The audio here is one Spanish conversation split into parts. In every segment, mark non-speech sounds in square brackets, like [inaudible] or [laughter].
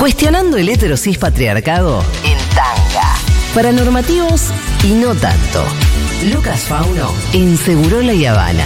Cuestionando el heterosis patriarcado en tanga. Para normativos y no tanto. Lucas Fauno en Segurola Habana.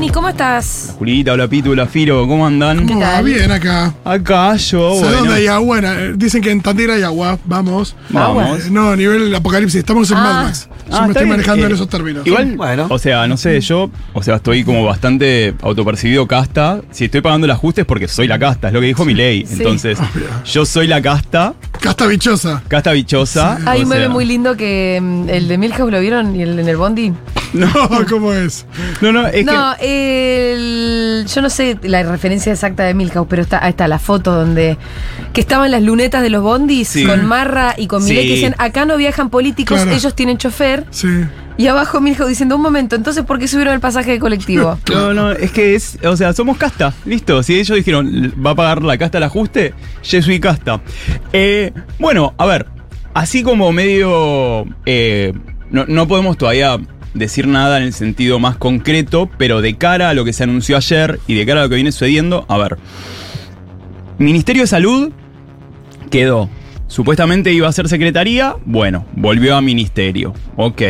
Fauni, ¿cómo estás? Julita, hola Pitu, hola Firo, ¿cómo andan? ¿Qué ¿Cómo va? tal? Bien acá. Acá yo, ¿Sabes bueno. dónde hay agua? Eh, Dicen que en Tandil hay agua. Vamos. Vamos. Eh, no, a nivel apocalipsis. Estamos en Ah. Mad Max. Yo Ah, me está estoy bien. manejando en Eh, esos términos. Igual, Bueno. o sea, no sé, yo, o sea, estoy como bastante autopercibido casta. Si estoy pagando el ajuste es porque soy la casta, es lo que dijo mi ley. Sí. Entonces, yo soy la casta, Casta bichosa. casta bichosa. Hay o un meme sea, muy lindo que mm, el de Milhouse lo vieron y el en el Bondi. [laughs] No, ¿cómo es? No, no, es no, el, yo no sé la referencia exacta de Milhouse, pero está, ahí está la foto donde que estaban las lunetas de los bondis Sí. con Marra y con Sí. Milei que dicen acá no viajan políticos, Claro. ellos tienen chofer. Sí. Y abajo Milhouse diciendo un momento, entonces ¿por qué subieron el pasaje de colectivo? que, [laughs] no, no, es que es, o sea, somos casta, listo. Si ellos dijeron, va a pagar la casta el ajuste, yo soy casta. Eh, bueno, a ver, así como medio, eh, no, no podemos todavía decir nada en el sentido más concreto, pero de cara a lo que se anunció ayer y de cara a lo que viene sucediendo, a ver. Ministerio de Salud quedó. Supuestamente iba a ser secretaría, bueno, volvió a ministerio. Ok.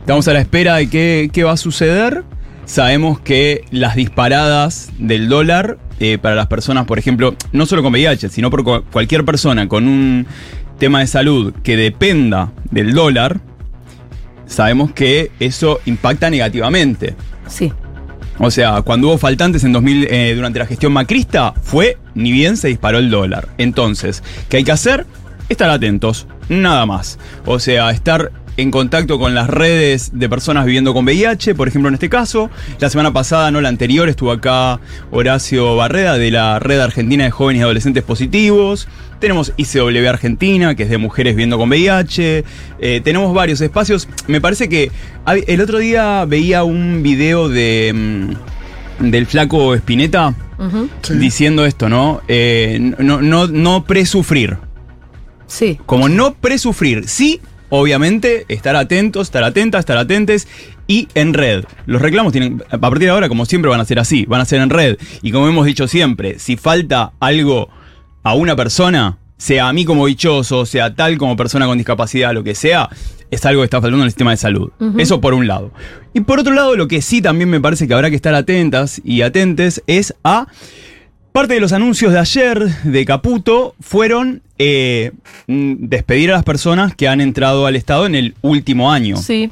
Estamos a la espera de qué, qué va a suceder. Sabemos que las disparadas del dólar eh, para las personas, por ejemplo, no solo con VIH, sino por cu- cualquier persona con un tema de salud que dependa del dólar, sabemos que eso impacta negativamente. Sí. O sea, cuando hubo faltantes en 2000, eh, durante la gestión macrista, fue ni bien se disparó el dólar. Entonces, ¿qué hay que hacer? Estar atentos, nada más. O sea, estar en contacto con las redes de personas viviendo con VIH, por ejemplo, en este caso. La semana pasada, no la anterior, estuvo acá Horacio Barreda de la Red Argentina de Jóvenes y Adolescentes Positivos. Tenemos ICW Argentina, que es de mujeres viviendo con VIH. Eh, tenemos varios espacios. Me parece que el otro día veía un video de, mm, del flaco. Sí. diciendo esto, ¿no? Eh, no, no, no presufrir. Sí. Como no presufrir, sí, obviamente, estar atentos, estar atentas, estar atentes y en red. Los reclamos tienen, a partir de ahora, como siempre, van a ser así, van a ser en red. Y como hemos dicho siempre, si falta algo a una persona, sea a mí como bichoso, sea tal como persona con discapacidad, lo que sea, es algo que está faltando en el sistema de salud. Eso por un lado. Y por otro lado, lo que sí también me parece que habrá que estar atentas y atentes es a Parte de los anuncios de ayer de Caputo fueron eh, mm, despedir a las personas que han entrado al Estado en el último año. Sí.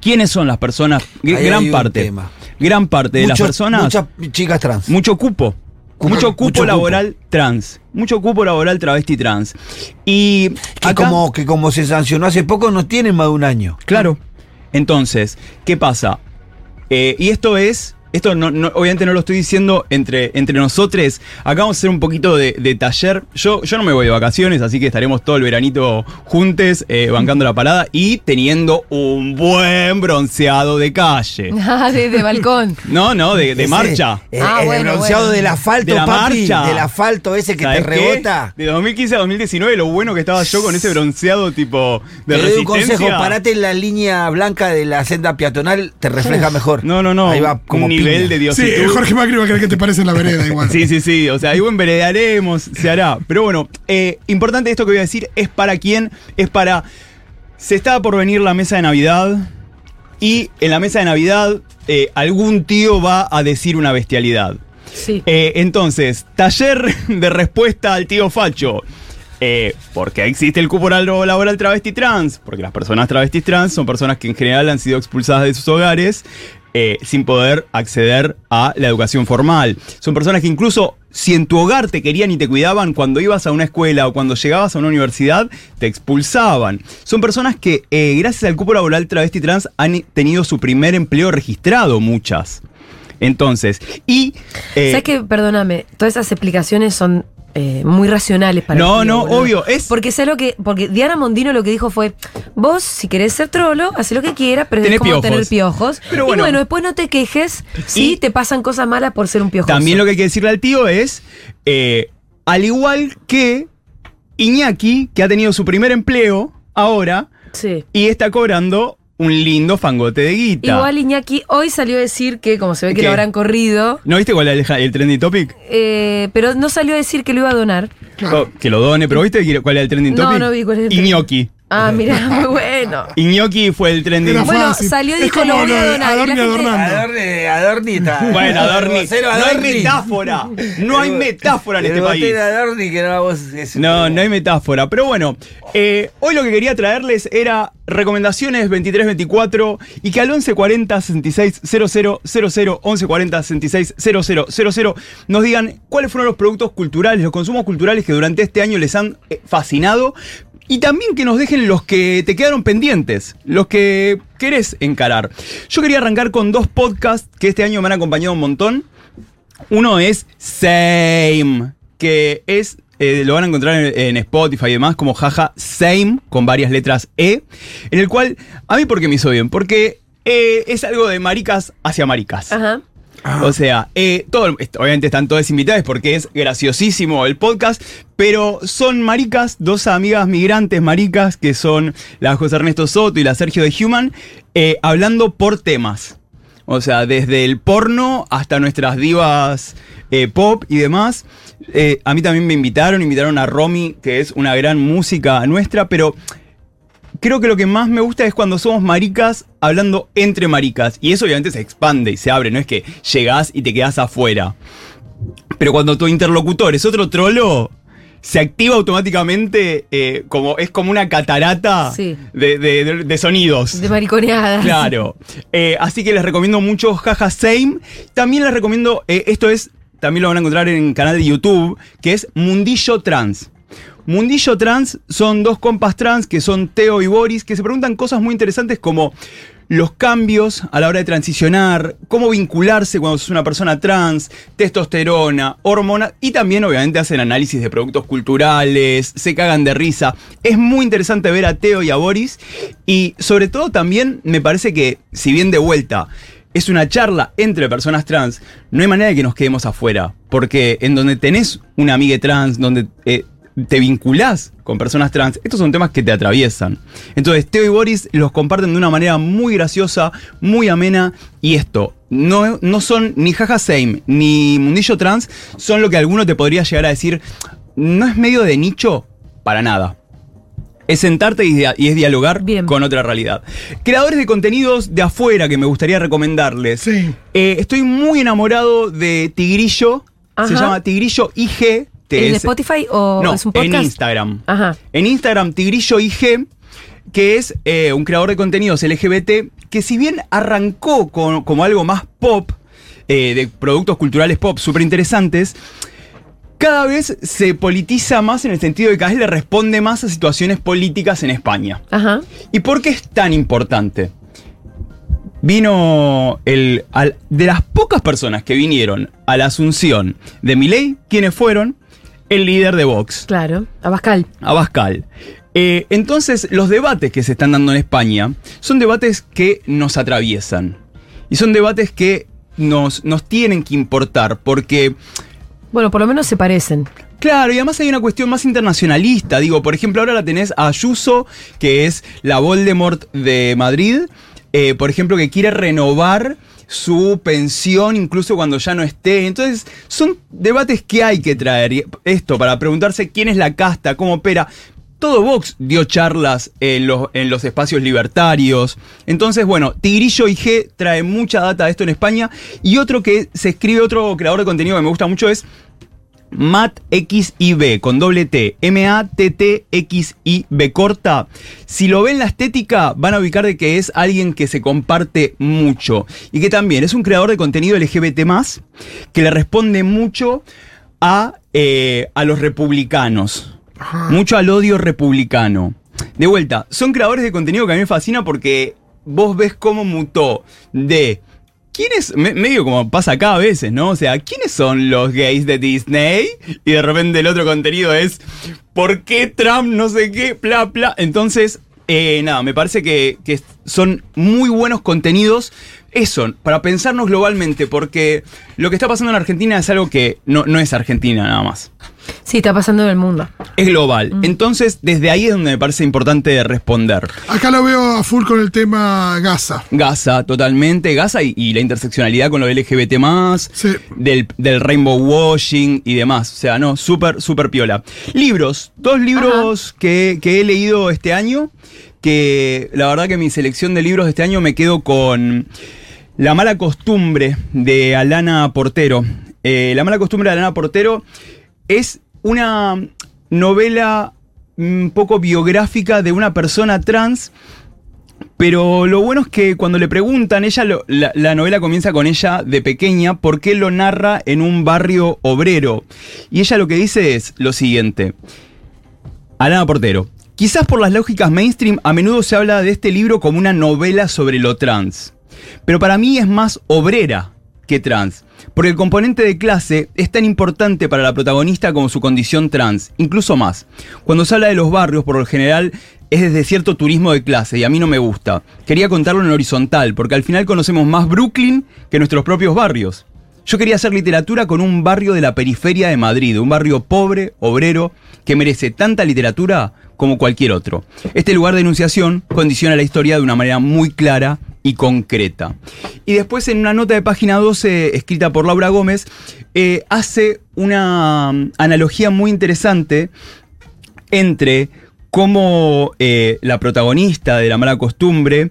¿Quiénes son las personas? Ahí gran hay un parte. tema. Gran parte de las personas. Muchas chicas trans. Mucho cupo. Cupo, mucho cupo mucho cupo. laboral trans. Mucho cupo laboral travesti trans. Y que, acá- como, que como se sancionó hace poco, no tienen más de un año. Claro. Entonces, ¿qué pasa? Eh, y esto es. Esto no, no- obviamente no lo estoy diciendo entre, entre nosotros. Acá vamos a hacer un poquito de, de taller. Yo, yo no me voy de vacaciones, así que estaremos todo el veranito juntos, eh, bancando la parada y teniendo un buen bronceado de calle. [laughs] Ah, de, de balcón. No, no, de, de Ese, marcha. eh, Ah, el bueno, bronceado bueno. del asfalto, De la papi. marcha. Del asfalto ese que te rebota. De 2015 a 2019, lo bueno que estaba yo con ese bronceado tipo de Te doy un consejo, parate en la línea blanca de la senda peatonal, te refleja mejor. No, no, no. Ahí va como un nivel Sí, Jorge Macri va a creer que te parece en la vereda igual. Sí, sí, sí. O sea, ahí enveredaremos, se hará. Pero bueno, eh, importante esto que voy a decir es para quién, es para. Se está por venir la mesa de Navidad. Y en la mesa de Navidad, eh, algún tío va a decir una bestialidad. Sí. Eh, entonces, taller de respuesta al tío Facho. Eh, ¿Por qué existe el cupo laboral laboral travesti trans? Porque las personas travestis trans son personas que en general han sido expulsadas de sus hogares eh, sin poder acceder a la educación formal. Son personas que incluso si en tu hogar te querían y te cuidaban, cuando ibas a una escuela o cuando llegabas a una universidad, te expulsaban. Son personas que, eh, gracias al cupo laboral travesti trans, han tenido su primer empleo registrado, muchas. Entonces, y... eh, ¿Sabes qué? Perdóname, todas esas explicaciones son eh, muy racionales para No, el tío, no, boludo. obvio, es- Porque sé lo que. Porque Diana Mondino lo que dijo fue: Vos, si querés ser trolo, haz lo que quieras, pero Tenés es como piojos. tener piojos. Pero y bueno. después no te quejes si te pasan cosas malas por ser un piojoso. También lo que hay que decirle al tío es, eh, al igual que Iñaki, que ha tenido su primer empleo ahora Sí. y está cobrando un lindo fangote de guita. Igual Iñaki hoy salió a decir que, como se ve que ¿Qué? lo habrán corrido, ¿No viste cuál es el, el trending topic? eh, pero no salió a decir que lo iba a donar. Claro. Oh, que lo done, pero ¿viste cuál es el trending No, topic? no vi cuál es el trending. Ah, [laughs] mira, muy bueno. Iñoki fue el trending Era Bueno, fácil. salió y dijo, lo voy a donar, Adorni adornando. Adorni, Adorni está. [laughs] Bueno, Adorni, [laughs] no hay metáfora. No hay metáfora en el este país. Adorni que no vos es- No, no hay metáfora. Pero bueno, eh, hoy lo que quería traerles era recomendaciones 23-24 y que al 1140 66 00 00 1140 66 00 00 nos digan cuáles fueron los productos culturales, los consumos culturales que durante este año les han eh, fascinado. Y también que nos dejen los que te quedaron pendientes, los que querés encarar. Yo quería arrancar con dos podcasts que este año me han acompañado un montón. Uno es Same, que es, eh, lo van a encontrar en, Spotify y demás, como jaja Same, con varias letras E, en el cual, a mí, ¿por qué me hizo bien? Porque eh, es algo de maricas hacia maricas. Ajá. O sea, eh, todo, obviamente están todas invitadas porque es graciosísimo el podcast, pero son maricas, dos amigas migrantes maricas que son la José Ernesto Soto y la Sergio de Human, eh, hablando por temas. O sea, desde el porno hasta nuestras divas eh, pop y demás. A mí también me invitaron, invitaron a Romy, que es una gran música nuestra, pero creo que lo que más me gusta es cuando somos maricas hablando entre maricas. Y eso obviamente se expande y se abre, no es que llegás y te quedás afuera. Pero cuando tu interlocutor es otro trolo, se activa automáticamente eh, como es como una catarata Sí. de, de- de- de sonidos. De mariconeadas. Claro. Eh, así que les recomiendo mucho Jaja Same. También les recomiendo, eh, esto es, también lo van a encontrar en el canal de YouTube, que es Mundillo Trans. Mundillo Trans son dos compas trans que son Teo y Boris, que se preguntan cosas muy interesantes como los cambios a la hora de transicionar, cómo vincularse cuando sos una persona trans, testosterona, hormonas y también obviamente hacen análisis de productos culturales, se cagan de risa. Es muy interesante ver a Teo y a Boris y sobre todo también me parece que si bien de vuelta es una charla entre personas trans, no hay manera de que nos quedemos afuera, porque en donde tenés una amiga trans, donde eh, te vinculás con personas trans, estos son temas que te atraviesan. Entonces, Teo y Boris los comparten de una manera muy graciosa, muy amena, y esto, no, no son ni Jaja Same ni Mundillo Trans, son lo que alguno te podría llegar a decir, no es medio de nicho, para nada. Es sentarte y, es dialogar Bien. con otra realidad. Creadores de contenidos de afuera que me gustaría recomendarles. Sí. Eh, estoy muy enamorado de Tigrillo. Se llama Tigrillo IG. ¿En es- Spotify o no, es un podcast? en Instagram. Ajá. En Instagram, Tigrillo IG, que es eh, un creador de contenidos LGBT, que si bien arrancó con- como algo más pop, eh, de productos culturales pop súper interesantes, cada vez se politiza más en el sentido de que cada vez le responde más a situaciones políticas en España. Ajá. ¿Y por qué es tan importante? Vino el. al- de las pocas personas que vinieron a la asunción de Milei, ¿quiénes fueron? El líder de Vox, Claro. Abascal. Abascal. Eh, entonces, los debates que se están dando en España son debates que nos atraviesan. Y son debates que nos, nos tienen que importar, porque Bueno, por lo menos se parecen. Claro, y además hay una cuestión más internacionalista. Digo, por ejemplo, ahora la tenés a Ayuso, que es la Voldemort de Madrid, eh, por ejemplo, que quiere renovar su pensión incluso cuando ya no esté. Entonces, son debates que hay que traer. Y Esto, para preguntarse quién es la casta, cómo opera. Todo Vox dio charlas en los, en los espacios libertarios. Entonces, bueno, Tigrillo IG trae mucha data de esto en España. Y otro que se escribe, otro creador de contenido que me gusta mucho es Matt XIB con doble T, M-A-T-T-X-I-B corta. Si lo ven la estética, van a ubicar de que es alguien que se comparte mucho y que también es un creador de contenido LGBT, que le responde mucho a, eh, a los republicanos, mucho al odio republicano. De vuelta, son creadores de contenido que a mí me fascina porque vos ves cómo mutó de ¿quiénes, me- medio como pasa acá a veces, ¿no? O sea, ¿quiénes son los gays de Disney? Y de repente el otro contenido es, ¿por qué Trump no sé qué? Bla, bla. Entonces, eh, nada, me parece que, que son muy buenos contenidos. Eso, para pensarnos globalmente, porque lo que está pasando en Argentina es algo que no, no es Argentina nada más. Sí, está pasando en el mundo. Es global. Entonces, desde ahí es donde me parece importante responder. Acá lo veo a full con el tema Gaza. Gaza, totalmente. Gaza y, y la interseccionalidad con lo LGBT, Sí. del, del rainbow washing y demás. O sea, no, súper, súper piola. Libros. Dos libros que, que he leído este año. Que la verdad que mi selección de libros de este año me quedo con La mala costumbre de Alana Portero. Eh, la mala costumbre de Alana Portero es una novela un poco biográfica de una persona trans pero lo bueno es que cuando le preguntan, ella la, la novela comienza con ella de pequeña, porque lo narra en un barrio obrero. Y ella lo que dice es lo siguiente. Alana Portero. Quizás por las lógicas mainstream a menudo se habla de este libro como una novela sobre lo trans. Pero para mí es más obrera que trans. Porque el componente de clase es tan importante para la protagonista como su condición trans, incluso más. Cuando se habla de los barrios, por lo general, es desde cierto turismo de clase y a mí no me gusta. Quería contarlo en horizontal, porque al final conocemos más Brooklyn que nuestros propios barrios. Yo quería hacer literatura con un barrio de la periferia de Madrid, un barrio pobre, obrero, que merece tanta literatura como cualquier otro. Este lugar de enunciación condiciona la historia de una manera muy clara y concreta. Y después en una nota de página 12 escrita por Laura Gómez, eh, hace una mm, analogía muy interesante entre cómo eh, la protagonista de la mala costumbre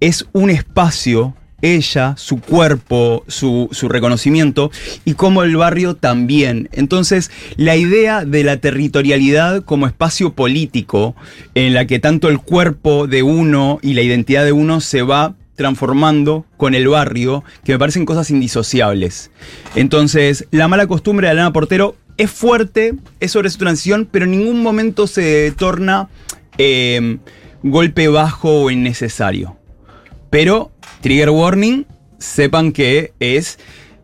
es un espacio, ella, su cuerpo, su, reconocimiento, y cómo el barrio también. Entonces, la idea de la territorialidad como espacio político, en la que tanto el cuerpo de uno y la identidad de uno se va transformando con el barrio, que me parecen cosas indisociables. Entonces, la mala costumbre de Alana Portero es fuerte, es sobre su transición, pero en ningún momento se torna eh, golpe bajo o innecesario. Pero, trigger warning, sepan que es.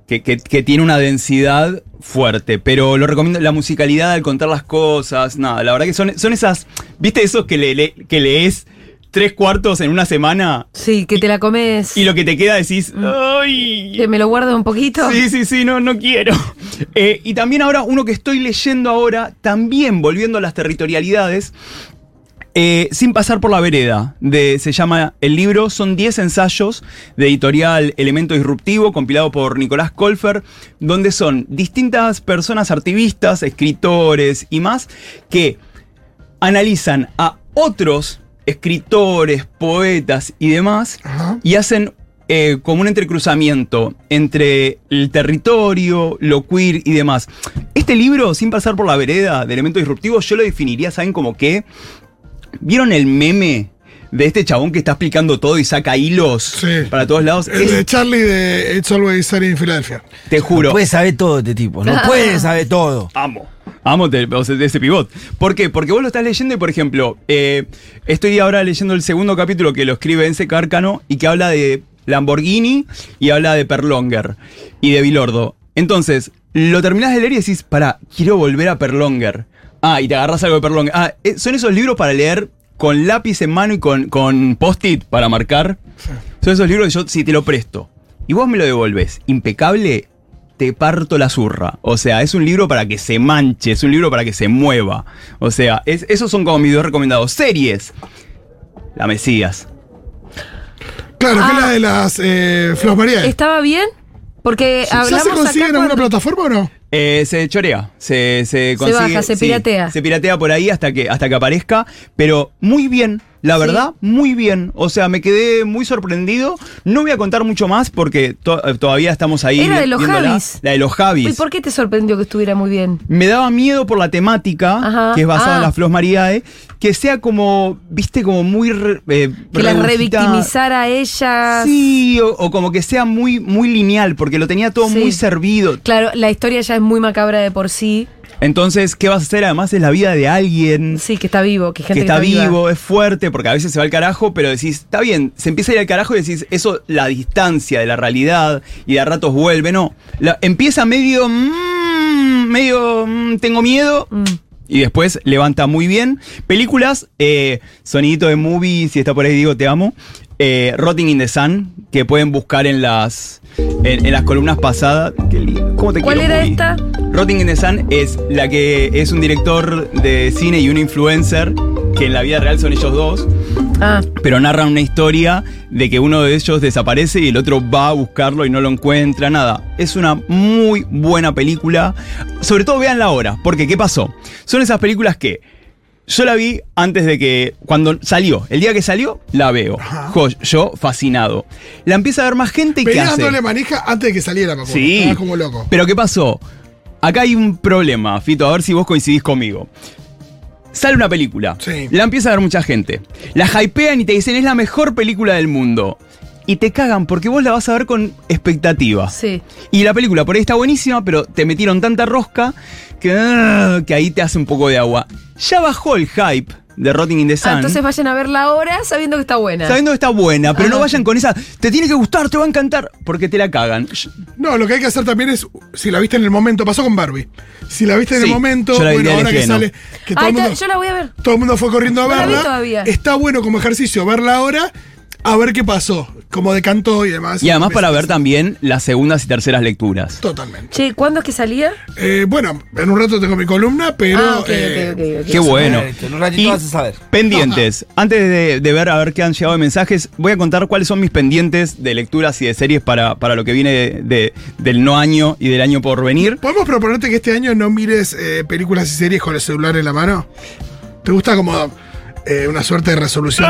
Que, que- que tiene una densidad fuerte. Pero lo recomiendo. La musicalidad al contar las cosas. Nada, la verdad que son, son esas. ¿Viste esos que, le, le- que lees tres cuartos en una semana? Sí, que te la comes. Y lo que te queda decís. ¡Ay! Que me lo guardo un poquito. Sí, sí, sí, no, no quiero. Eh, y también ahora, uno que estoy leyendo ahora, también volviendo a las territorialidades, eh, sin pasar por la vereda. De, se llama el libro, son 10 ensayos de editorial Elemento Disruptivo, compilado por Nicolás Colfer, donde son distintas personas activistas, escritores y más, que analizan a otros escritores, poetas y demás, Ajá. y hacen eh, como un entrecruzamiento entre el territorio, lo queer y demás. Este libro, sin pasar por la vereda de elementos disruptivos, yo lo definiría, ¿saben? Como que. ¿Vieron el meme de este chabón que está explicando todo y saca hilos Sí. para todos lados? El Es- de Charlie de It's Always Sunny in Philadelphia. te juro. No puede saber todo este tipo, no puede saber todo. Amo. Amo de, ese pivot. ¿Por qué? Porque vos lo estás leyendo y, por ejemplo, eh, estoy ahora leyendo el segundo capítulo que lo escribe Ense Cárcano y que habla de Lamborghini y habla de Perlonger y de Bilordo. Entonces, lo terminás de leer y decís, pará, quiero volver a Perlonger. Ah, y te agarras algo de Perlonger. Ah, eh, son esos libros para leer con lápiz en mano y con, con post-it para marcar. Son esos libros que yo, si te lo presto y vos me lo devolves impecable, te parto la zurra. O sea, es un libro para que se manche, es un libro para que se mueva. O sea, es- esos son como mis dos recomendados. Series. La Mesías. Claro, que Ah. es la de las eh, Flos María. ¿Estaba bien? Porque ¿Ya hablamos se consigue acá en alguna cuando- plataforma o no? Eh, se chorea, se, se consigue. baja, se sí, piratea. se piratea por ahí hasta que, hasta que aparezca, pero muy bien, la Sí. verdad, muy bien. O sea, me quedé muy sorprendido. No voy a contar mucho más porque to- eh, todavía estamos ahí. Era de los. Javis. La de los Javis. ¿Y por qué te sorprendió que estuviera muy bien? Me daba miedo por la temática, Ajá. que es basada en Ah. la Flos Mariae, que sea como, viste, como muy... re- eh, Que la revictimizara a ellas. Sí, o, o como que sea muy, muy lineal, porque lo tenía todo Sí. muy servido. Claro, la historia ya es muy macabra de por sí. Entonces, ¿qué vas a hacer? Además es la vida de alguien Sí, que está vivo, que que gente está viva. vivo, es fuerte, porque a veces se va al carajo, pero decís, está bien, se empieza a ir al carajo y decís, eso, la distancia de la realidad y de a ratos vuelve, no. La- empieza medio, mm, medio, mm, tengo miedo. Mm. Y después levanta muy bien. Películas, eh, sonidito de movie, si está por ahí digo te amo. Eh, Rotting in the Sun, que pueden buscar en las en, en las columnas pasadas. Qué lindo. ¿Cómo te ¿Cuál quiero, era esta? Rotting in the Sun es la que es un director de cine y un influencer, que en la vida real son ellos dos, Ah, pero narran una historia de que uno de ellos desaparece y el otro va a buscarlo y no lo encuentra, nada. Es una muy buena película. Sobre todo vean la hora, porque ¿qué pasó? Son esas películas que yo la vi antes de que, cuando salió, el día que salió, la veo. Jo- yo fascinado. La empieza a ver más gente y ¿qué Venía hace? dándole manija antes de que saliera, me acuerdo. Sí. Estaba como loco. Pero ¿qué pasó? Acá hay un problema, Fito, a ver si vos coincidís conmigo. Sale una película. Sí. La empieza a ver mucha gente. La hypean y te dicen es la mejor película del mundo. Y te cagan porque vos la vas a ver con expectativa. sí. Y la película por ahí está buenísima, pero te metieron tanta rosca que, ah, que ahí te hace un poco de agua. Ya bajó el hype de Rotting in the Sun. Ah, entonces vayan a verla ahora sabiendo que está buena. Sabiendo que está buena, pero Ah, no vayan con esa. Te tiene que gustar, te va a encantar, porque te la cagan. No, lo que hay que hacer también es, si la viste en el momento, pasó con Barbie. Si la viste en Sí, el momento, la bueno, ahora que sale, que todo Ay, el, ta- mundo, yo la voy a ver. todo el mundo fue corriendo a No la vi verla. todavía. Está bueno como ejercicio verla ahora, a ver qué pasó, cómo decantó y demás. Y además para ver también las segundas y terceras lecturas. Totalmente. Che, ¿cuándo es que salía? Eh, bueno, en un rato tengo mi columna, pero. ah, eh. Qué bueno. En un ratito Y vas a saber. Pendientes. Antes de, de ver a ver qué han llegado de mensajes, voy a contar cuáles son mis pendientes de lecturas y de series para, para lo que viene de- de- del no año y del año por venir. ¿Podemos proponerte que este año no mires eh, películas y series con el celular en la mano? ¿Te gusta como eh, una suerte de resolución?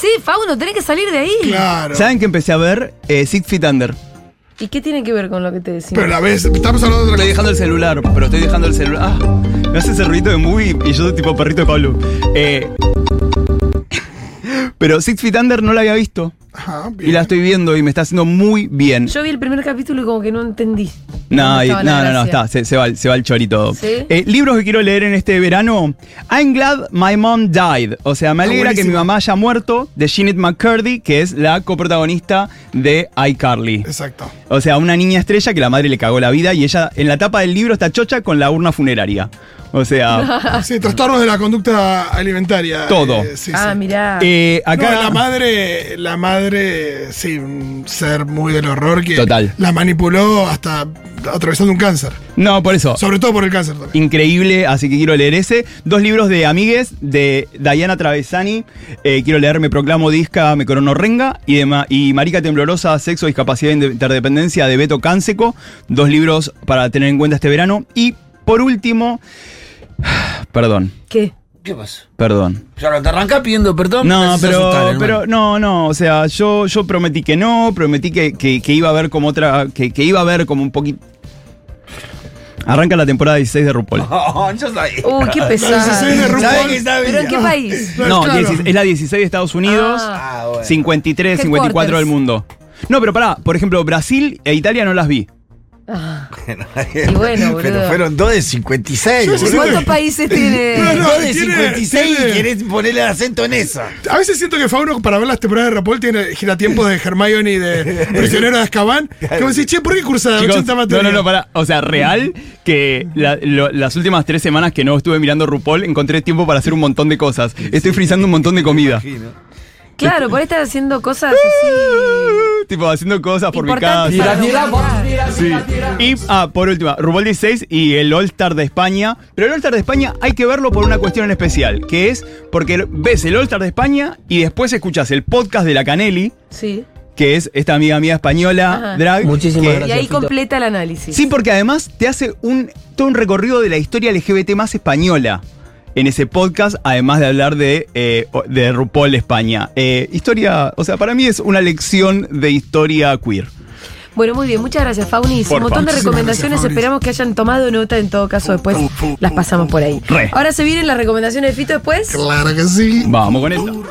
Sí, Fauno, tenés que salir de ahí. Claro. ¿Saben que empecé a ver eh, Six Feet Under? ¿Y qué tiene que ver con lo que te decimos? Pero la vez, estamos hablando de otra Estoy cosa. dejando el celular, pero estoy dejando el celular. Ah, me hace ese ruido de movie y yo soy tipo perrito de Pablo. Eh, [laughs] pero Six Feet Under no la había visto. Ajá, Y la estoy viendo y me está haciendo muy bien. Yo vi el primer capítulo y como que no entendí. No, ¿Dónde y- estaba no, no, no, está, se, se va, se va el chorito. ¿Sí? Eh, libros que quiero leer en este verano. I'm glad my mom died. O sea, me alegra que mi mamá haya muerto, de Jeanette McCurdy, que es la coprotagonista de iCarly. Exacto. O sea, una niña estrella que la madre le cagó la vida y ella en la tapa del libro está chocha con la urna funeraria. O sea, [laughs] Sí, trastornos de la conducta alimentaria. Todo. eh, sí, ah, sí. mirá. eh, acá. No, la madre, la madre, sí, un ser muy del horror que Total. la manipuló hasta atravesando un cáncer. No, por eso. Sobre todo por el cáncer también. Increíble, así que quiero leer ese. Dos libros de amigues de Diana Travesani. Eh, quiero leer Me Proclamo Disca, Me Corono Renga. Y, de Ma- y Marica Temblorosa, Sexo, Discapacidad e Interdependencia de Beto Cánseco. Dos libros para tener en cuenta este verano. Y por último. Perdón, ¿Qué? ¿Qué pasó? perdón. Ya te arrancás pidiendo perdón. No, asustar, pero, pero no, no, o sea, yo, yo prometí que no, prometí que, que- que iba a ver como otra, que, que iba a ver como un poquito... Arranca la temporada 16 de RuPaul. [laughs] No, yo sabía. Uy, qué La 16 de pesado. RuPaul. ¿Sabes que sabía? ¿Pero en qué país? No, Claro. 16 es la 16 de Estados Unidos, Ah. Bueno. 53, 54 Headquarters. del mundo. No, pero pará, por ejemplo, Brasil e Italia no las vi. Ah. Y bueno, boludo. Pero fueron dos de 56. Yo boludo. ¿Cuántos países tiene? [laughs] No, no, dos de tiene- 56 tiene- y querés ponerle el acento en esa. A veces siento que Fauno, para ver las temporadas de Rapol, tiene giratiempos de Hermione y de [laughs] Prisionero de Azkaban. Que vos decís, che, ¿por qué cursa Chicos, 80 no, materias? no, no, pará. O sea, real que la- lo- las últimas tres semanas que no estuve mirando RuPaul encontré tiempo para hacer un montón de cosas. Estoy frizando un montón de comida. Claro, por ahí estás haciendo cosas así. [laughs] tipo, haciendo cosas por mi casa. Sí. Y, ah, por última, RuPaul 16 y el All Star de España. Pero el All Star de España hay que verlo por una cuestión en especial, que es porque ves el All Star de España y después escuchas el podcast de la Canelli, Sí. que es esta amiga mía española, Ajá. drag. Muchísimas que- Y ahí completa el análisis. Sí, porque además te hace un, todo un recorrido de la historia LGBT más española en ese podcast, además de hablar de, eh, de RuPaul España. Eh, historia, o sea, para mí es una lección de historia queer. Bueno, muy bien, muchas gracias, Faunis. Un montón de recomendaciones, gracias, esperamos que hayan tomado nota, en todo caso después las pasamos por ahí. Re. Ahora se vienen las recomendaciones de Fito después. Claro que sí. Vamos con esto.